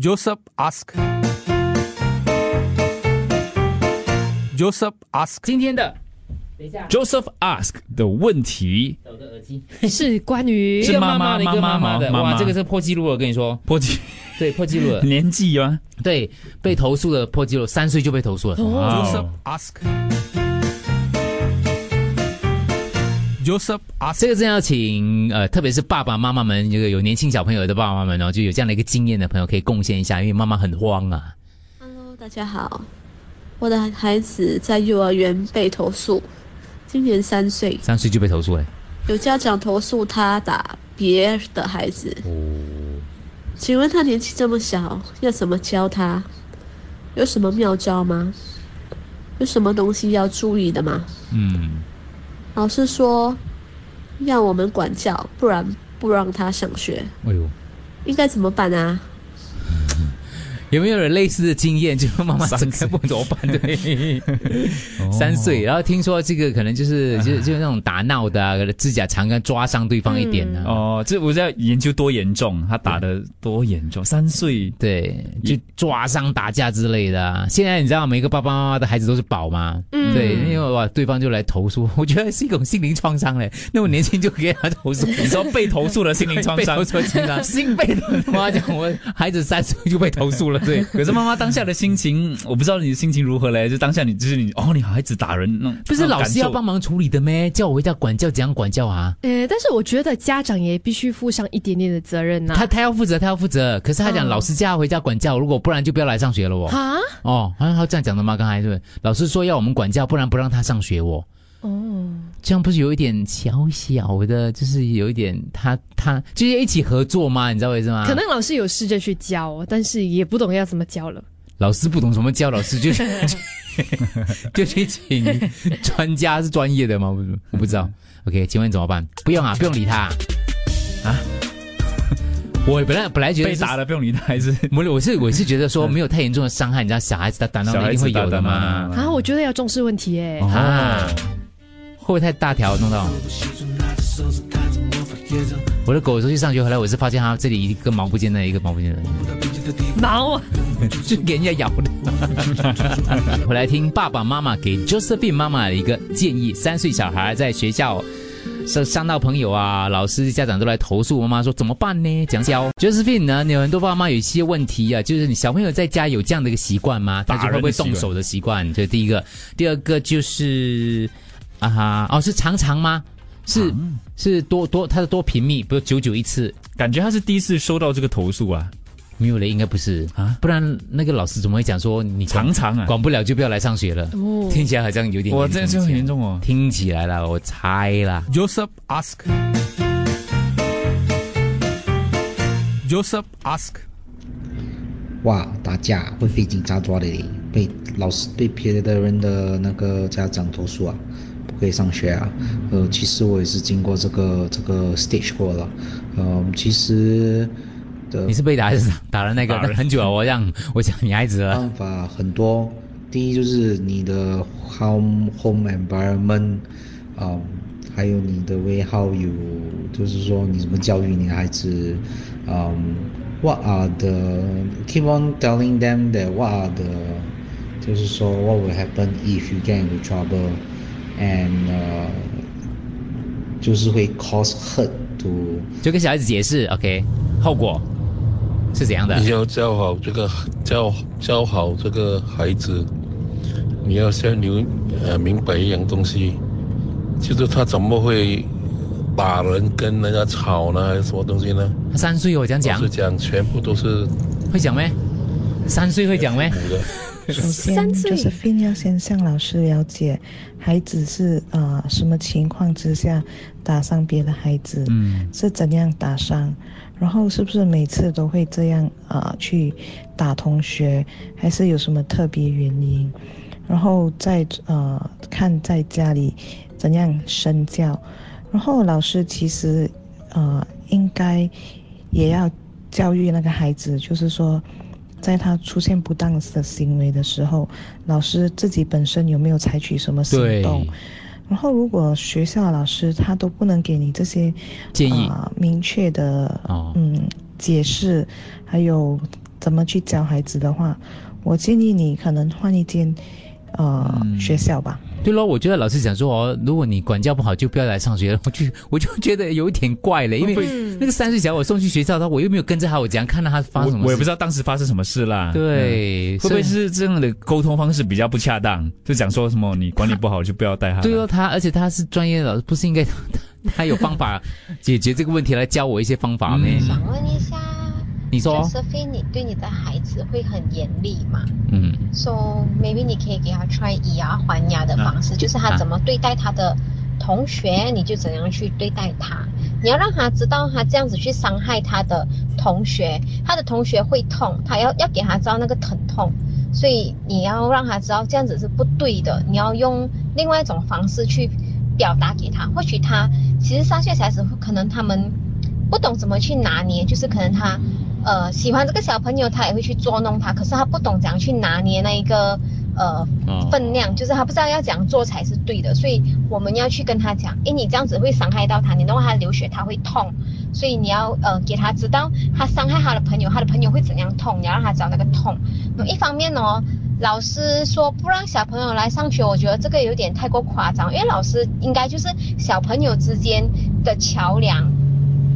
Joseph ask. Joseph ask. 今天的，等一下，Joseph ask 的问题，我的耳机，是关于 一个妈妈的，一个妈妈的，哇，妈妈这个是破纪录了，我跟你说，破纪对，破纪录了，年纪啊？对，被投诉的破纪录，三岁就被投诉了。Joseph 哦 ask. Joseph 这个真要请呃，特别是爸爸妈妈们，这个有年轻小朋友的爸爸妈妈们哦，就有这样的一个经验的朋友可以贡献一下，因为妈妈很慌啊。Hello，大家好，我的孩子在幼儿园被投诉，今年三岁，三岁就被投诉哎，有家长投诉他打别的孩子。哦请问他年纪这么小，要怎么教他？有什么妙招吗？有什么东西要注意的吗？嗯，老师说，要我们管教，不然不让他上学，哎呦，应该怎么办啊？有没有人类似的经验？就是妈妈整个不怎么办？对，三岁，然后听说这个可能就是就是就是那种打闹的、啊，指甲长跟抓伤对方一点呢、哦，这我在研究多严重，他打的多严重，三岁对，就抓伤、打架之类的、啊。现在你知道每个爸爸妈妈的孩子都是宝吗？嗯。对，因为哇，对方就来投诉，我觉得是一种心灵创伤嘞。那么年轻就给他投诉，你说被投诉了心灵创伤？被投，诉的心 被我妈讲，我孩子三岁就被投诉了，对。可是妈妈当下的心情，我不知道你的心情如何嘞？就当下你就是你哦，你孩子打人那，不是老师要帮忙处理的咩？叫我回家管教，怎样管教啊？呃，但是我觉得家长也必须负上一点点的责任呐、他他要负责，他要负责。可是他讲嗯老师叫他回家管教，如果不然就不要来上学了哦。啊，哦，好像他这样讲的吗？刚才是不是，老师说要我们管教，不然不让他上学哦。哦，这样不是有一点小小的，就是有一点他他就是一起合作吗？你知道我意思吗？可能老师有试着去教，但是也不懂要怎么教了。老师不懂怎么教，老师就 就去请专家是专业的吗？我我不知道。OK，请问怎么办？不用啊，不用理他啊。我本来本来觉得是被打了不用理他，还是我我是我是觉得说没有太严重的伤害，你知道小孩子他打闹小孩子的一定会有的打嘛。啊，我觉得要重视问题诶。啊，会不会太大条弄到？我的狗出去上学回来，我是发现它这里一个毛不见的，一个毛不见的，毛啊，就给人家咬的。回来听爸爸妈妈给 Josephine 妈妈的一个建议：三岁小孩在学校伤伤到朋友啊，老师、家长都来投诉妈妈说怎么办呢？怎样教？Josephine 呢？有很多爸妈有一些问题啊，就是你小朋友在家有这样的一个习惯吗？他就会不会动手的习惯？这是第一个。第二个就是啊哈哦，是常常吗？是是多多他是多频密，不是久久一次。感觉他是第一次收到这个投诉啊，没有了，应该不是啊不然那个老师怎么会讲说你常常啊，管不了就不要来上学了？哦，听起来好像有点哇，严重这就很严重哦。听起来了，我猜啦。Joseph ask. Joseph ask. 哇，打架会被警察抓的，被老师被别的人的那个家长投诉啊，不可以上学啊。呃，其实我也是经过这个这个 stage 过了，呃，其实的你是被打还是打了那个很久了，我让我想女孩子了。办法很多。第一就是你的 home home environment，啊、还有你的 way how you，就是说你怎么教育你的孩子，嗯、w h a t are the keep on telling them that what are the，就是说 what will happen if you get into 呃、就是会 cause hurt to 就跟小孩子解释，OK，后果是怎样的你？要教好这个教教好这个孩子，你要先留呃明白一样东西，就是他怎么会打人跟人家吵呢，还是什么东西呢？他三岁哦，讲讲老实讲，全部都是会讲没？三岁会讲没？首先就是 f 要先向老师了解孩子是呃什么情况之下打伤别的孩子，嗯，是怎样打伤，然后是不是每次都会这样啊、呃去打同学，还是有什么特别原因？然后再呃看在家里怎样身教，然后老师其实呃应该也要教育那个孩子，就是说。在他出现不当的行为的时候，老师自己本身有没有采取什么行对，动？然后，如果学校的老师他都不能给你这些建议呃、明确的哦嗯解释，还有怎么去教孩子的话，我建议你可能换一间呃、学校吧。对咯，我觉得老师讲说哦，如果你管教不好，就不要来上学了。我就我就觉得有一点怪了，因为那个三岁小我送去学校，他我又没有跟着他，我怎样看到他发生什么事？我我也不知道当时发生什么事啦。对，会不会是这样的沟通方式比较不恰当？就讲说什么你管理不好就不要带他。对哦，他而且他是专业的老师，不是应该他他有方法解决这个问题来教我一些方法吗？嗯想问一下，你说，Josephine，你对你的孩子会很严厉嘛嗯？So maybe 你可以给他 try 以牙还牙的方式，就是他怎么对待他的同学，你就怎样去对待他。你要让他知道，他这样子去伤害他的同学，他的同学会痛，他要要给他知道那个疼痛。所以你要让他知道这样子是不对的，你要用另外一种方式去表达给他。或许他其实三岁小孩子可能他们不懂怎么去拿捏，就是可能他呃喜欢这个小朋友，他也会去捉弄他，可是他不懂怎样去拿捏那一个呃哦分量，就是他不知道要怎样做才是对的，所以我们要去跟他讲，诶，你这样子会伤害到他，你弄他流血他会痛，所以你要呃给他知道他伤害他的朋友，他的朋友会怎样痛，你要让他知道那个痛。那一方面哦，老师说不让小朋友来上学，我觉得这个有点太过夸张，因为老师应该就是小朋友之间的桥梁。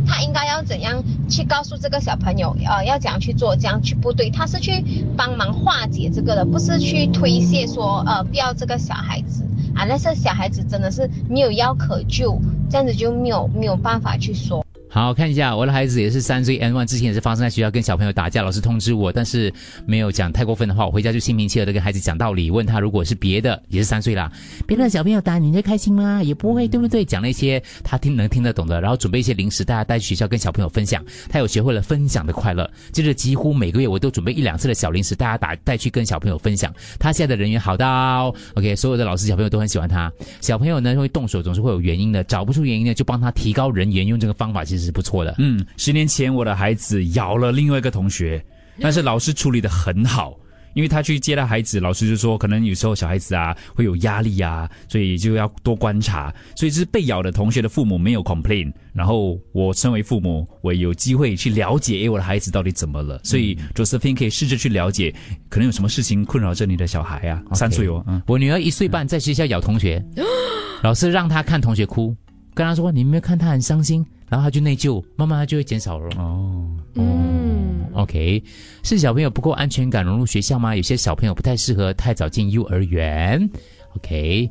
他应该要怎样去告诉这个小朋友，呃，要怎样去做，这样去不对，他是去帮忙化解这个的，不是去推卸说，呃，不要这个小孩子啊，那是小孩子真的是没有药可救，这样子就没有没有办法去说。好看一下，我的孩子也是三岁 N one，之前也是发生在学校跟小朋友打架，老师通知我，但是没有讲太过分的话，我回家就心平气和的跟孩子讲道理，问他如果是别的，也是三岁啦，别的小朋友打你会开心吗？也不会，对不对？讲了一些他听能听得懂的，然后准备一些零食，大家带去学校跟小朋友分享，他有学会了分享的快乐。接着几乎每个月我都准备一两次的小零食，大家打带去跟小朋友分享。他现在的人缘好到 OK，所有的老师小朋友都很喜欢他。小朋友呢会动手总是会有原因的，找不出原因呢就帮他提高人缘，用这个方法其实是不错的。嗯，十年前我的孩子咬了另外一个同学，但是老师处理的很好。因为他去接他孩子，老师就说，可能有时候小孩子啊会有压力啊，所以就要多观察。所以是被咬的同学的父母没有 complain，然后我身为父母，我有机会去了解，诶，我的孩子到底怎么了？所以 Josephine 可以试着去了解，可能有什么事情困扰着你的小孩啊，三岁哦，嗯，我女儿一岁半在学校咬同学，老师让她看同学哭，跟他说你没有看他很伤心，然后他就内疚，慢慢他就会减少了。哦，嗯，OK，是小朋友不够安全感融入学校吗？有些小朋友不太适合太早进幼儿园。OK。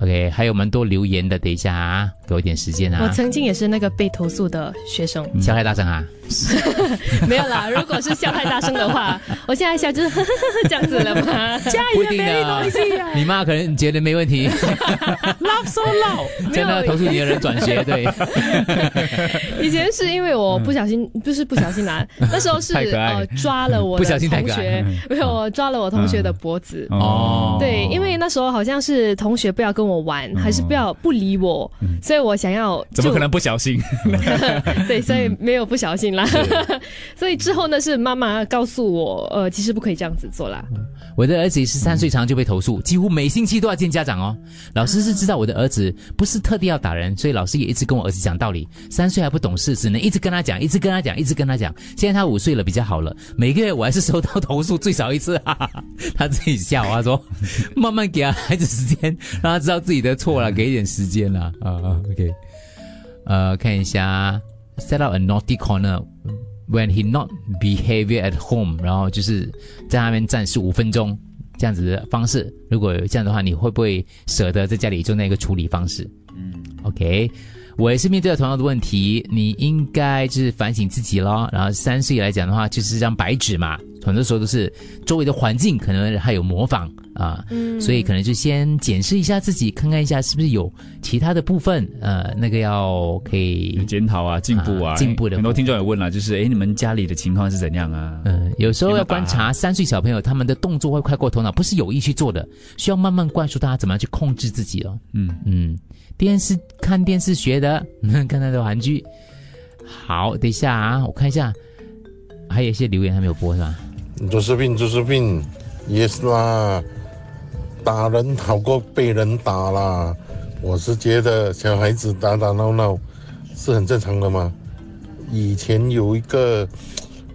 OK，还有蛮多留言的，等一下啊，给我一点时间啊我啊。曾经也是那个被投诉的学生，笑太大声啊！没有啦。如果是笑太大声的话，我现在笑就是 这样子了吗？加不一定的，你妈可能觉得没问题。Love so loud，真的投诉你的人转学，对。以前是因为我不小心，不是不小心啦，那时候是呃抓了我不的同学，没有我抓了我同学的脖子。哦，对，因为那时候好像是同学不要跟我玩，还是不要不理我，所以我想要怎么可能不小心？对，所以没有不小心啦。所以之后呢，是妈妈告诉我，呃，其实不可以这样子做啦。我的儿子十三岁常就被投诉，几乎每星期都要见家长哦。老师是知道我的儿子不是特地要打人，所以老师也一直跟我儿子讲道理。三岁还不懂事，只能一直跟他讲，一直跟他讲，一直跟他讲。现在他五岁了，比较好了。每个月我还是收到投诉最少一次，哈哈哈。他自己笑，他说 慢慢给他孩子时间，让他知道自己的错了，给一点时间啦。啊啊，OK。呃，看一下，set up a naughty corner。When he not behavior at home，然后就是在那边站十五分钟这样子的方式，如果有这样的话，你会不会舍得在家里做那个处理方式？嗯，OK，我也是面对了同样的问题，你应该就是反省自己咯。然后三岁来讲的话，就是张白纸嘛，很多时候都是周围的环境可能还有模仿啊，嗯所以可能就先检视一下自己，看看一下是不是有其他的部分，呃，那个要可以检讨啊，进步啊，啊进步的很多听众也问了，就是哎，你们家里的情况是怎样啊？嗯，有时候要观察三岁小朋友他们的动作会快过头脑，不是有意去做的，需要慢慢灌输大家怎么样去控制自己哦。嗯嗯，电视看电视学的，看他的韩剧。好，等一下啊，我看一下，还有一些留言还没有播是吧？就是病就是病，yes 啦，打人好过被人打啦。我是觉得小孩子打打闹闹是很正常的嘛。以前有一个，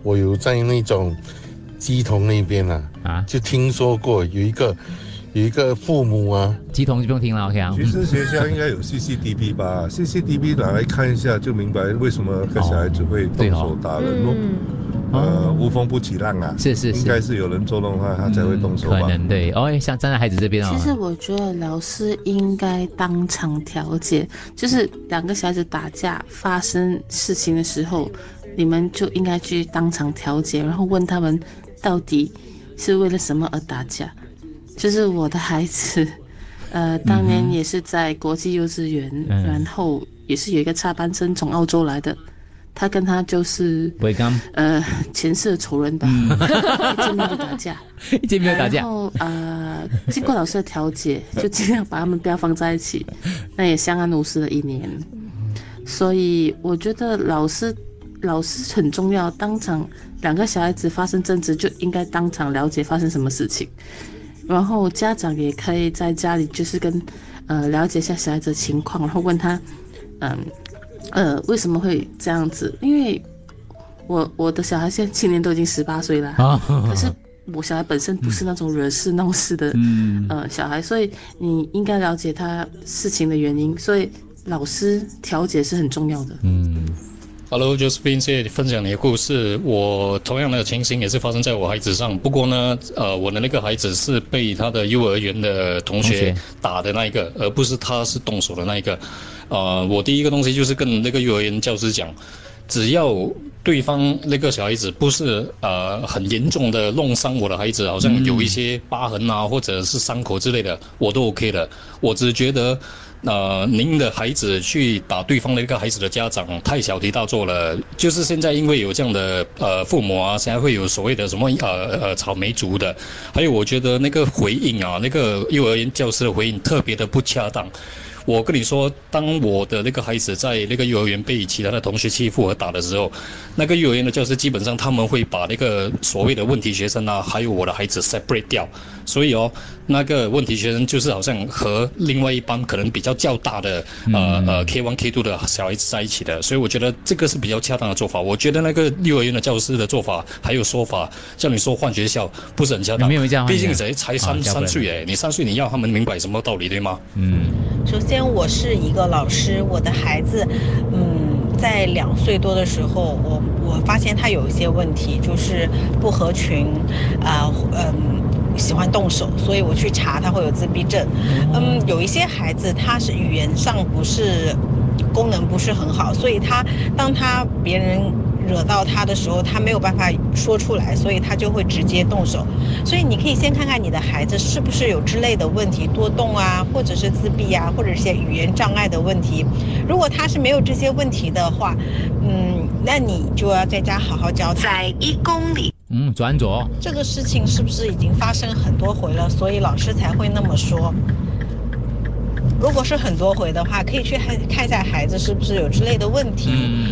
我有在那种鸡同那边啊，啊，就听说过有一个有一个父母啊，鸡同就不用听了，OK 啊。其实学校应该有 CCTV 吧？CCTV 拿来看一下，就明白为什么个小孩子会动手打人咯。呃，无风不起浪啊，是是是。应该是有人作弄他，他才会动手吧？可能对。哦，像站在孩子这边哦，其实我觉得老师应该当场调解，就是两个小孩子打架发生事情的时候，你们就应该去当场调解，然后问他们到底是为了什么而打架。就是我的孩子，呃，当年也是在国际幼稚园，嗯。然后也是有一个插班生从澳洲来的，他跟他就是呃前世的仇人吧，一见面就打架。一见面就打架然后呃，经过老师的调解，就尽量把他们不要放在一起。那也相安无事了一年，所以我觉得老师老师很重要。当场两个小孩子发生争执，就应该当场了解发生什么事情。然后家长也可以在家里就是跟呃了解一下小孩子的情况，然后问他嗯呃为什么会这样子？因为我我的小孩现在今年都已经十八岁了，啊可是我小孩本身不是那种惹事闹事的、嗯呃小孩，所以你应该了解他事情的原因，所以老师调解是很重要的。嗯 Hello，就是 Bin 谢谢你分享你的故事。我同样的情形也是发生在我孩子上，不过呢，呃，我的那个孩子是被他的幼儿园的同学打的那一个，而不是他是动手的那一个。呃，我第一个东西就是跟那个幼儿园教师讲，只要对方那个小孩子不是呃很严重的弄伤我的孩子，好像有一些疤痕啊，或者是伤口之类的，我都 OK 的。我只觉得。那，您的孩子去打对方的一个孩子的家长太小题大做了。就是现在因为有这样的呃父母啊，现在会有所谓的什么呃呃草莓族的，还有我觉得那个回应啊，那个幼儿园教师的回应特别的不恰当。我跟你说，当我的那个孩子在那个幼儿园被其他的同学欺负和打的时候，那个幼儿园的教师基本上他们会把那个所谓的问题学生啊，还有我的孩子 separate 掉。所以哦，那个问题学生就是好像和另外一班可能比较较大的呃呃 K one K two 的小孩子在一起的，所以我觉得这个是比较恰当的做法。我觉得那个幼儿园的教师的做法还有说法，叫你说换学校不是很恰当。没有这样毕竟谁才才三三岁哎，你三岁你要他们明白什么道理对吗？嗯。首先，我是一个老师，我的孩子，嗯，在两岁多的时候，我我发现他有一些问题，就是不合群，啊、嗯，喜欢动手，所以我去查他会有自闭症。嗯，有一些孩子他是语言上不是功能不是很好，所以他当他别人惹到他的时候，他没有办法说出来，所以他就会直接动手。所以你可以先看看你的孩子是不是有之类的问题，多动啊，或者是自闭啊，或者是一些语言障碍的问题。如果他是没有这些问题的话，嗯，那你就要在家好好教他。在一公里。嗯，转左。这个事情是不是已经发生很多回了，所以老师才会那么说？如果是很多回的话，可以去看看一下孩子是不是有之类的问题。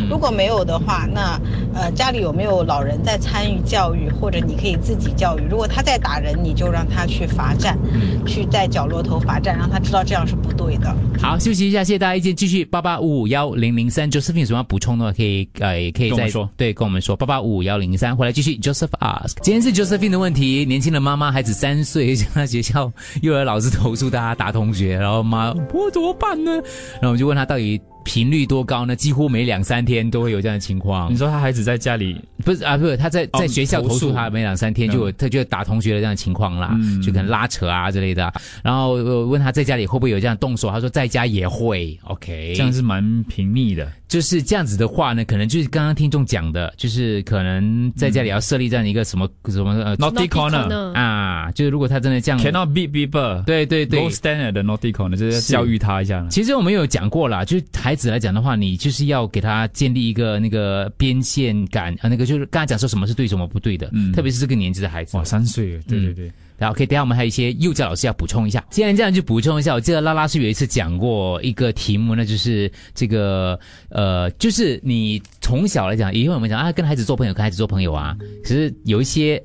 如果没有的话，那呃家里有没有老人在参与教育，或者你可以自己教育。如果他在打人，你就让他去罚站，去在角落头罚站，让他知道这样是不对的。好，休息一下，谢谢大家意见。继续八八五五幺零零三，Josephine 有什么要补充的话，可以呃，也可以再跟我们说对跟我们说八八五五幺零零三，回来继续 Joseph ask。今天是 Josephine 的问题，年轻的妈妈孩子三岁，向他学校幼儿老师投诉他打同学，然后妈我怎么办呢？然后我们就问他到底频率多高呢？几乎每两三天都会有这样的情况你。说他孩子在家里不是啊，不是他在哦在学校投投诉诉他，每两三天就有他就打同学的这样的情况啦，就可能拉扯啊之类的。然后呃问他在家里会不会有这样动手，他说在家也会。OK，这样是蛮频密的。就是这样子的话呢，可能就是刚刚听众讲的，就是可能在家里要设立这样一个什么、什么呃 Naughty corner 啊，就是如果他真的这样 Cannot beat people，对对对 Low standard 的 naughty corner 就是是教育他一下了。其实我们有讲过啦，就是孩子来讲的话，你就是要给他建立一个那个边线感啊，那个就是刚才讲说什么是对，什么不对的，嗯特别是这个年纪的孩子。哇，三岁，对对对。然后 OK，等下我们还有一些幼教老师要补充一下。既然这样，就补充一下。我记得拉拉是有一次讲过一个题目，那就是这个呃，就是你从小来讲，因为我们讲啊，跟孩子做朋友，跟孩子做朋友啊，可是有一些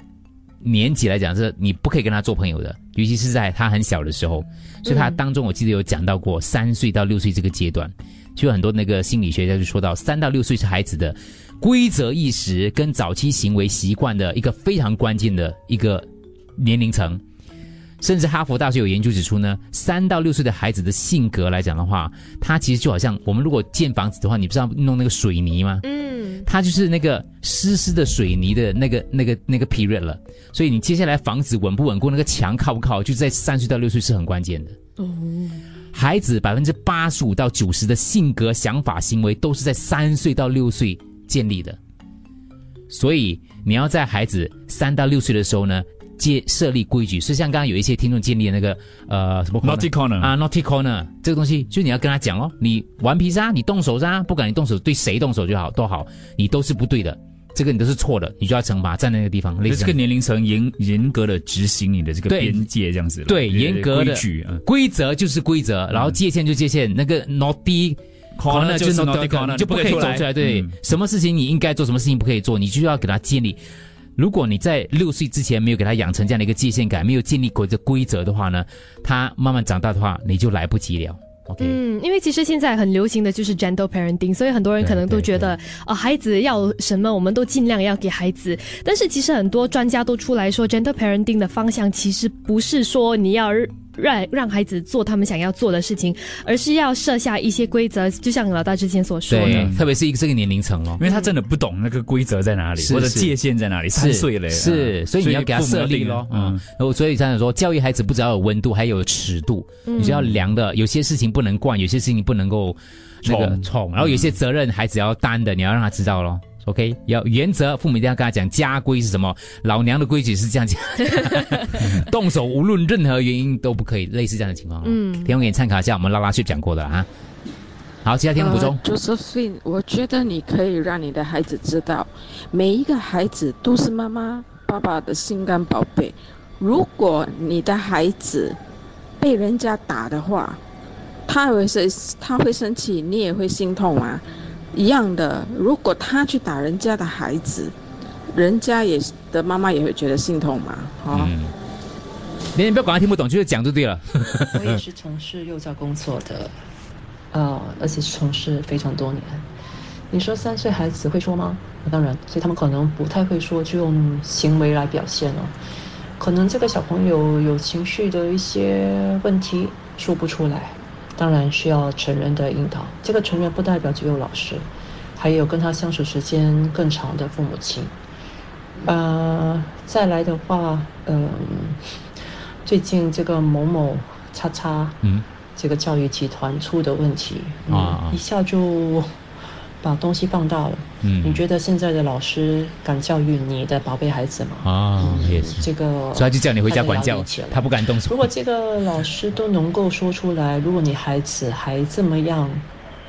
年纪来讲是你不可以跟他做朋友的，尤其是在他很小的时候。所以他当中我记得有讲到过三岁到六岁这个阶段，就很多那个心理学家就说到，三到六岁是孩子的规则意识跟早期行为习惯的一个非常关键的一个年龄层。甚至哈佛大学有研究指出呢，三到六岁的孩子的性格来讲的话，他其实就好像我们如果建房子的话，你不是要弄那个水泥吗？嗯，它就是那个湿湿的水泥的那个、那个、那个 period 了。所以你接下来房子稳不稳固，那个墙靠不靠，就在三岁到六岁是很关键的。哦，孩子百分之八十五到九十的性格、想法、行为都是在三岁到六岁建立的。所以你要在孩子三到六岁的时候呢。接设立规矩，是像刚刚有一些听众建立的那个呃什么 naughty corner 啊 naughty corner 这个东西，就你要跟他讲哦，你顽皮噻，你动手噻，不管你动手对谁动手就好都好，你都是不对的，这个你都是错的，你就要惩罚在那个地方。这个年龄层严严格的执行你的这个边界，这样子对严格的规矩，规则就是规则，然后界限就界限，那个 naughty corner 就是 naughty corner 就不可以走出来。对，什么事情你应该做，什么事情不可以做，你就要给他建立。如果你在六岁之前没有给他养成这样的一个界限感，没有建立过这规则的话呢，他慢慢长大的话，你就来不及了。OK，嗯，因为其实现在很流行的就是 gentle parenting，所以很多人可能都觉得啊，孩子要什么，我们都尽量要给孩子。但是其实很多专家都出来说，gentle parenting 的方向其实不是说你要。让让孩子做他们想要做的事情，而是要设下一些规则，就像老大之前所说的，特别是一个这个年龄层哦，因为他真的不懂那个规则在哪里，或者界限在哪里，三岁了，是，所以你要给他设立咯，嗯，然后所以这样说，教育孩子不只要有温度，还有尺度，你就要量的，有些事情不能惯，有些事情不能够那个宠，然后有些责任孩子要担的，你要让他知道咯。OK，要原则，父母一定要跟他讲家规是什么。老娘的规矩是这样讲，动手无论任何原因都不可以，类似这样的情况。嗯，提供给你参考一下，我们拉拉去讲过的啊。好，其他听众补充。Josephine，我觉得你可以让你的孩子知道，每一个孩子都是妈妈、爸爸的心肝宝贝。如果你的孩子被人家打的话，他会生，他会生气，你也会心痛啊。一样的，如果他去打人家的孩子，人家也的妈妈也会觉得心痛嘛，哈。你你不要管他听不懂，就是讲就对了。我也是从事幼教工作的，呃，而且是从事非常多年。你说三岁孩子会说吗？当然，所以他们可能不太会说，就用行为来表现了。可能这个小朋友有情绪的一些问题说不出来。当然需要成人的引导，这个成人不代表只有老师，还有跟他相处时间更长的父母亲。呃，再来的话，嗯，最近这个某某叉叉，嗯，这个教育集团出的问题，啊，一下就。把东西放大了，嗯，你觉得现在的老师敢教育你的宝贝孩子吗？啊，也是这个，所以他就叫你回家管教，他不敢动手。如果这个老师都能够说出来，如果你孩子还这么样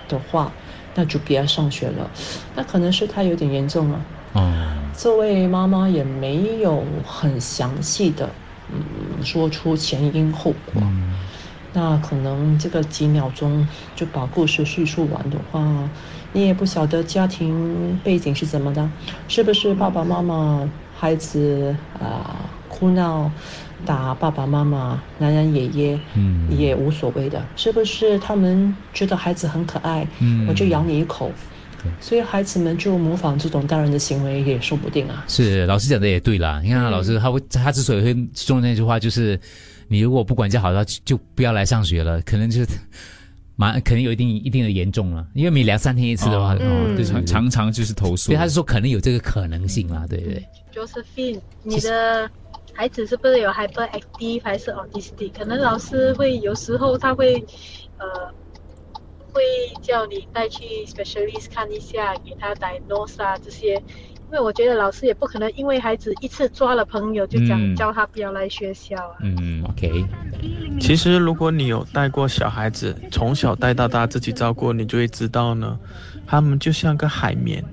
的话，那就别上学了。那可能是他有点严重了。哦，这位妈妈也没有很详细的，嗯，说出前因后果。那可能这个几秒钟就把故事叙述完的话。你也不晓得家庭背景是怎么的，是不是爸爸妈妈孩子啊哭闹打爸爸妈妈、奶奶爷爷，嗯，也无所谓的，是不是他们觉得孩子很可爱，嗯，我就咬你一口，所以孩子们就模仿这种大人的行为也说不定啊。是老师讲的也对啦，你看老师他会他之所以会说那句话，就是你如果不管教好，他就不要来上学了，可能就是。蛮可能有一定一定的严重了，因为每两三天一次的话，就，常常常就是投诉。所以他是说可能有这个可能性啦，对不对？Josephine，你的孩子是不是有 hyperactive 还是 autistic？可能老师会有时候他会呃会叫你带去 specialist 看一下，给他 diagnose 啊这些。因为我觉得老师也不可能因为孩子一次抓了朋友就讲叫他不要来学校啊。嗯，OK。其实如果你有带过小孩子，从小带到大自己照顾，你就会知道呢，他们就像个海绵，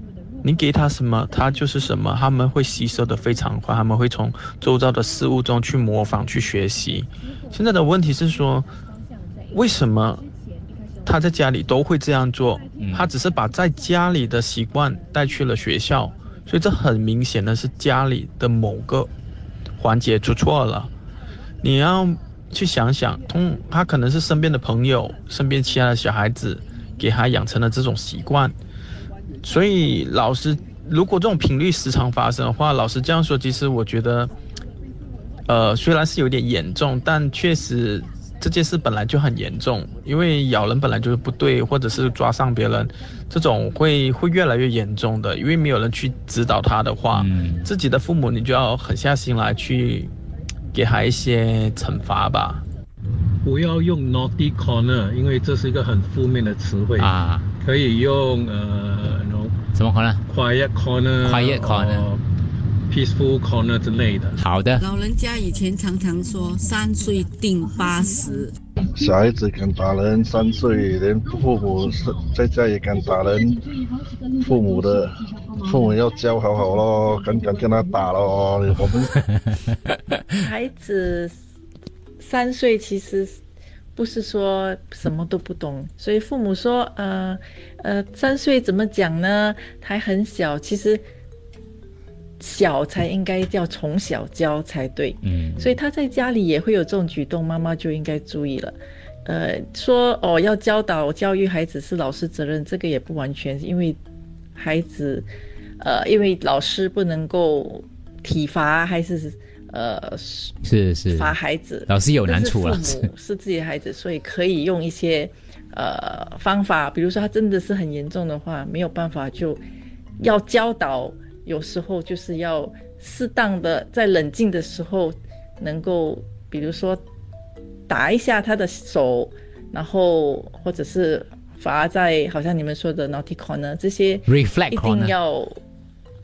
你给他什么，他就是什么，他们会吸收的非常快，他们会从周遭的事物中去模仿去学习。现在的问题是说，为什么他在家里都会这样做？他只是把在家里的习惯带去了学校。所以这很明显的是家里的某个环节出错了，你要去想想，通他可能是身边的朋友、身边其他的小孩子给他养成了这种习惯，所以老师如果这种频率时常发生的话，老师这样说，其实我觉得，呃，虽然是有点严重，但确实这件事本来就很严重，因为咬人本来就是不对，或者是抓伤别人，这种会会越来越严重的，因为没有人去指导他的话，自己的父母你就要狠下心来去给他一些惩罚吧。不要用 naughty corner，因为这是一个很负面的词汇啊。可以用呃，什么 corner？quiet corner，quiet corner，peaceful corner 之类的。好的。老人家以前常常说三岁定八十。小孩子敢打人，三岁连父母是在家也敢打人，父母的父母要教好好咯，敢敢跟他打咯。我们 孩子。三岁其实不是说什么都不懂，所以父母说，呃，呃，三岁怎么讲呢？还很小，其实小才应该要从小教才对。嗯，所以他在家里也会有这种举动，妈妈就应该注意了。呃，说哦，要教导教育孩子是老师责任，这个也不完全，因为孩子，呃，因为老师不能够体罚还是。呃，是是罚孩子，老师有难处了。父母 是自己的孩子，所以可以用一些呃方法，比如说他真的是很严重的话，没有办法就要教导。有时候就是要适当的在冷静的时候，能够比如说打一下他的手，然后或者是罚在好像你们说的 naughty corner 这些，reflect 一定要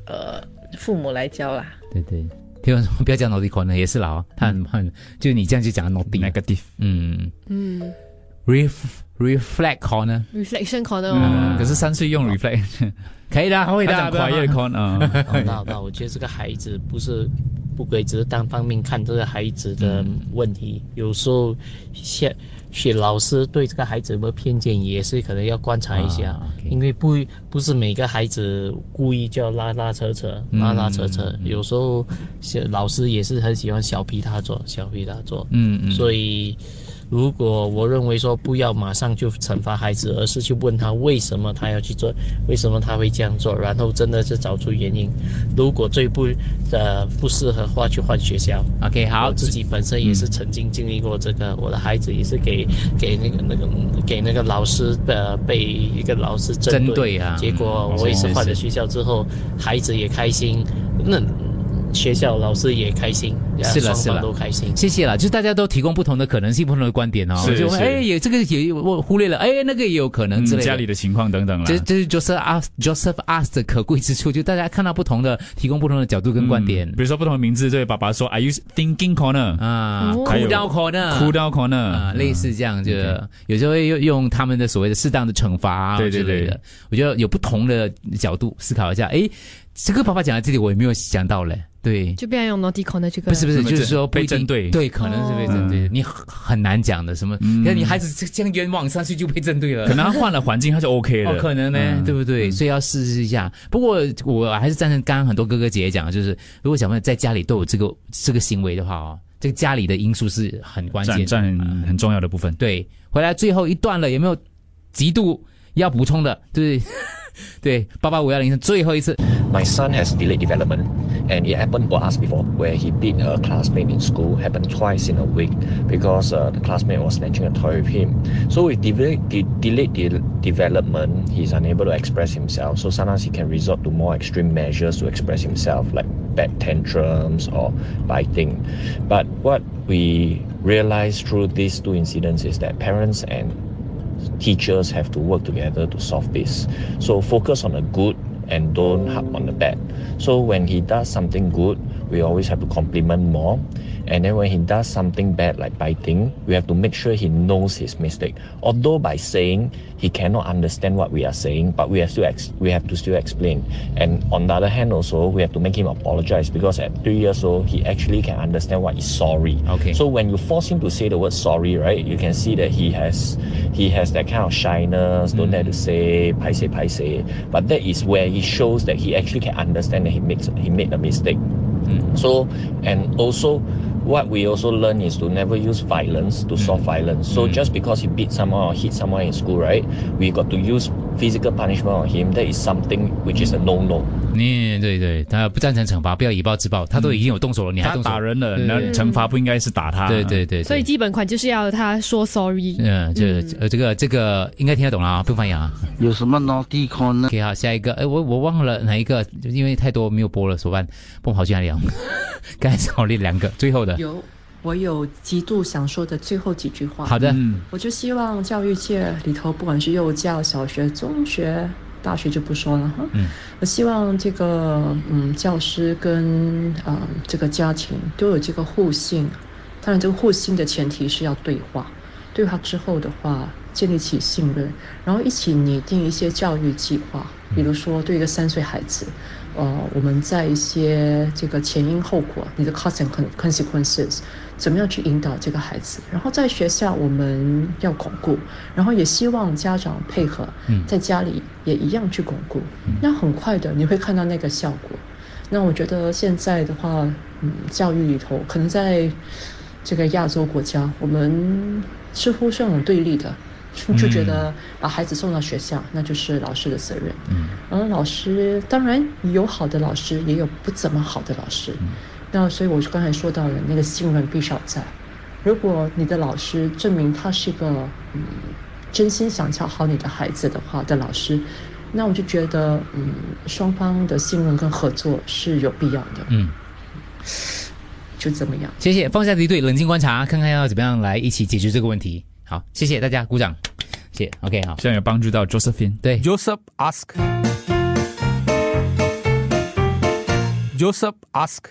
呃父母来教啦。对对。听说不要讲 naughty corner 也是老，他很很，就你这样就讲 naughty negative，嗯。嗯，ref reflect corner，reflection corner，嗯，可是三岁用 reflect，可以的，会的，quiet corner，那那我觉得这个孩子不是不可以只是单方面看这个孩子的问题，有时候像。学老师对这个孩子有没有偏见，也是可能要观察一下，因为不不是每个孩子故意就要拉拉扯扯、拉拉扯扯，有时候老师也是很喜欢小批他做、小批他做，嗯嗯，所以。如果我认为说不要马上就惩罚孩子，而是去问他为什么他要去做，为什么他会这样做，然后真的是找出原因。如果最不呃不适合话，去换学校。OK，好，自己本身也是曾经经历过这个，我的孩子也是给给那个那个给那个老师的被一个老师针对啊，结果我也是换了学校之后，孩子也开心，那。学校老师也开心，是了是了，都开心。谢谢了，就是大家都提供不同的可能性，不同的观点哦。是是。哎，也这个也我忽略了，哎，那个也有可能之类的。家里的情况等等了。这这是 Joseph ask Joseph ask 的可贵之处，就大家看到不同的，提供不同的角度跟观点。比如说不同的名字，对爸爸说，Are you thinking corner？啊，Cool down corner，Cool down corner，啊，类似这样，就有时候会用用他们的所谓的适当的惩罚对对对的。我觉得有不同的角度思考一下，哎。这个爸爸讲到这里，我也没有想到嘞。对，就不要用 naughty corner 这个。不是不是，就是说被针对。对，可能是被针对。你很难讲的，什么？你看你孩子这样冤枉上去就被针对了。可能他换了环境，他就 OK 了。可能呢，对不对？所以要试试一下。不过我还是赞成刚刚很多哥哥姐姐讲的，就是如果小朋友在家里都有这个这个行为的话哦，这个家里的因素是很关键、占很重要的部分。对，回来最后一段了，有没有极度要补充的？对。对，八八五幺零是最后一次。My son has delayed development, and it happened for us before, where he beat a classmate in school. Happened twice in a week because uh, the classmate was snatching a toy with him. So with delayed de delayed de development, he's unable to express himself. So sometimes he can resort to more extreme measures to express himself, like bad tantrums or biting. But what we realized through these two incidents is that parents and teachers have to work together to solve this. So focus on the good and don't harp on the bad. So when he does something good, we always have to compliment more. And then when he does something bad like biting, we have to make sure he knows his mistake. Although by saying he cannot understand what we are saying, but we have to ex- we have to still explain. And on the other hand, also we have to make him apologize because at three years old he actually can understand what is sorry. Okay. So when you force him to say the word sorry, right, you can see that he has he has that kind of shyness, don't dare to mm. say paise paise. But that is where he shows that he actually can understand that he makes he made a mistake. Mm. So and also what we also learn is to never use violence to solve violence. So mm. just because you beat someone or hit someone in school, right? We got to use physical punishment on him, that is something which is a no-no. 你对对，他不赞成惩罚，不要以暴制暴。他都已经有动手了，你还动手打人了，那惩罚不应该是打他。对对对，所以基本款就是要他说 sorry。嗯，这呃这个这个应该听得懂了啊，不用翻译啊。有什么 naughty corner？OK，好，下一个，哎，我我忘了哪一个，因为太多没有播了，怎么办？不跑去哪里啊？刚才少列两个，最后的。有，我有极度想说的最后几句话。好的，我就希望教育界里头，不管是幼教、小学、中学、大学就不说了哈。嗯，我希望这个嗯教师跟呃这个家庭都有这个互信，当然这个互信的前提是要对话，对话之后的话建立起信任，然后一起拟定一些教育计划，比如说对一个三岁孩子。呃，我们在一些这个前因后果，你的 cause and consequences，怎么样去引导这个孩子？然后在学校我们要巩固，然后也希望家长配合，在家里也一样去巩固。那很快的你会看到那个效果。那我觉得现在的话，嗯，教育里头可能在这个亚洲国家，我们似乎是很对立的。就觉得把孩子送到学校，那就是老师的责任。嗯，然后老师当然有好的老师，也有不怎么好的老师。那所以我刚才说到了，那个信任必须要在。如果你的老师证明他是一个嗯真心想教好你的孩子的话的老师，那我就觉得嗯双方的信任跟合作是有必要的。嗯，就怎么样？谢谢，放下敌对，冷静观察，看看要怎么样来一起解决这个问题。好，谢谢大家，鼓掌，谢谢。OK，好，希望有帮助到 Josephine。对，Joseph ask，Joseph ask。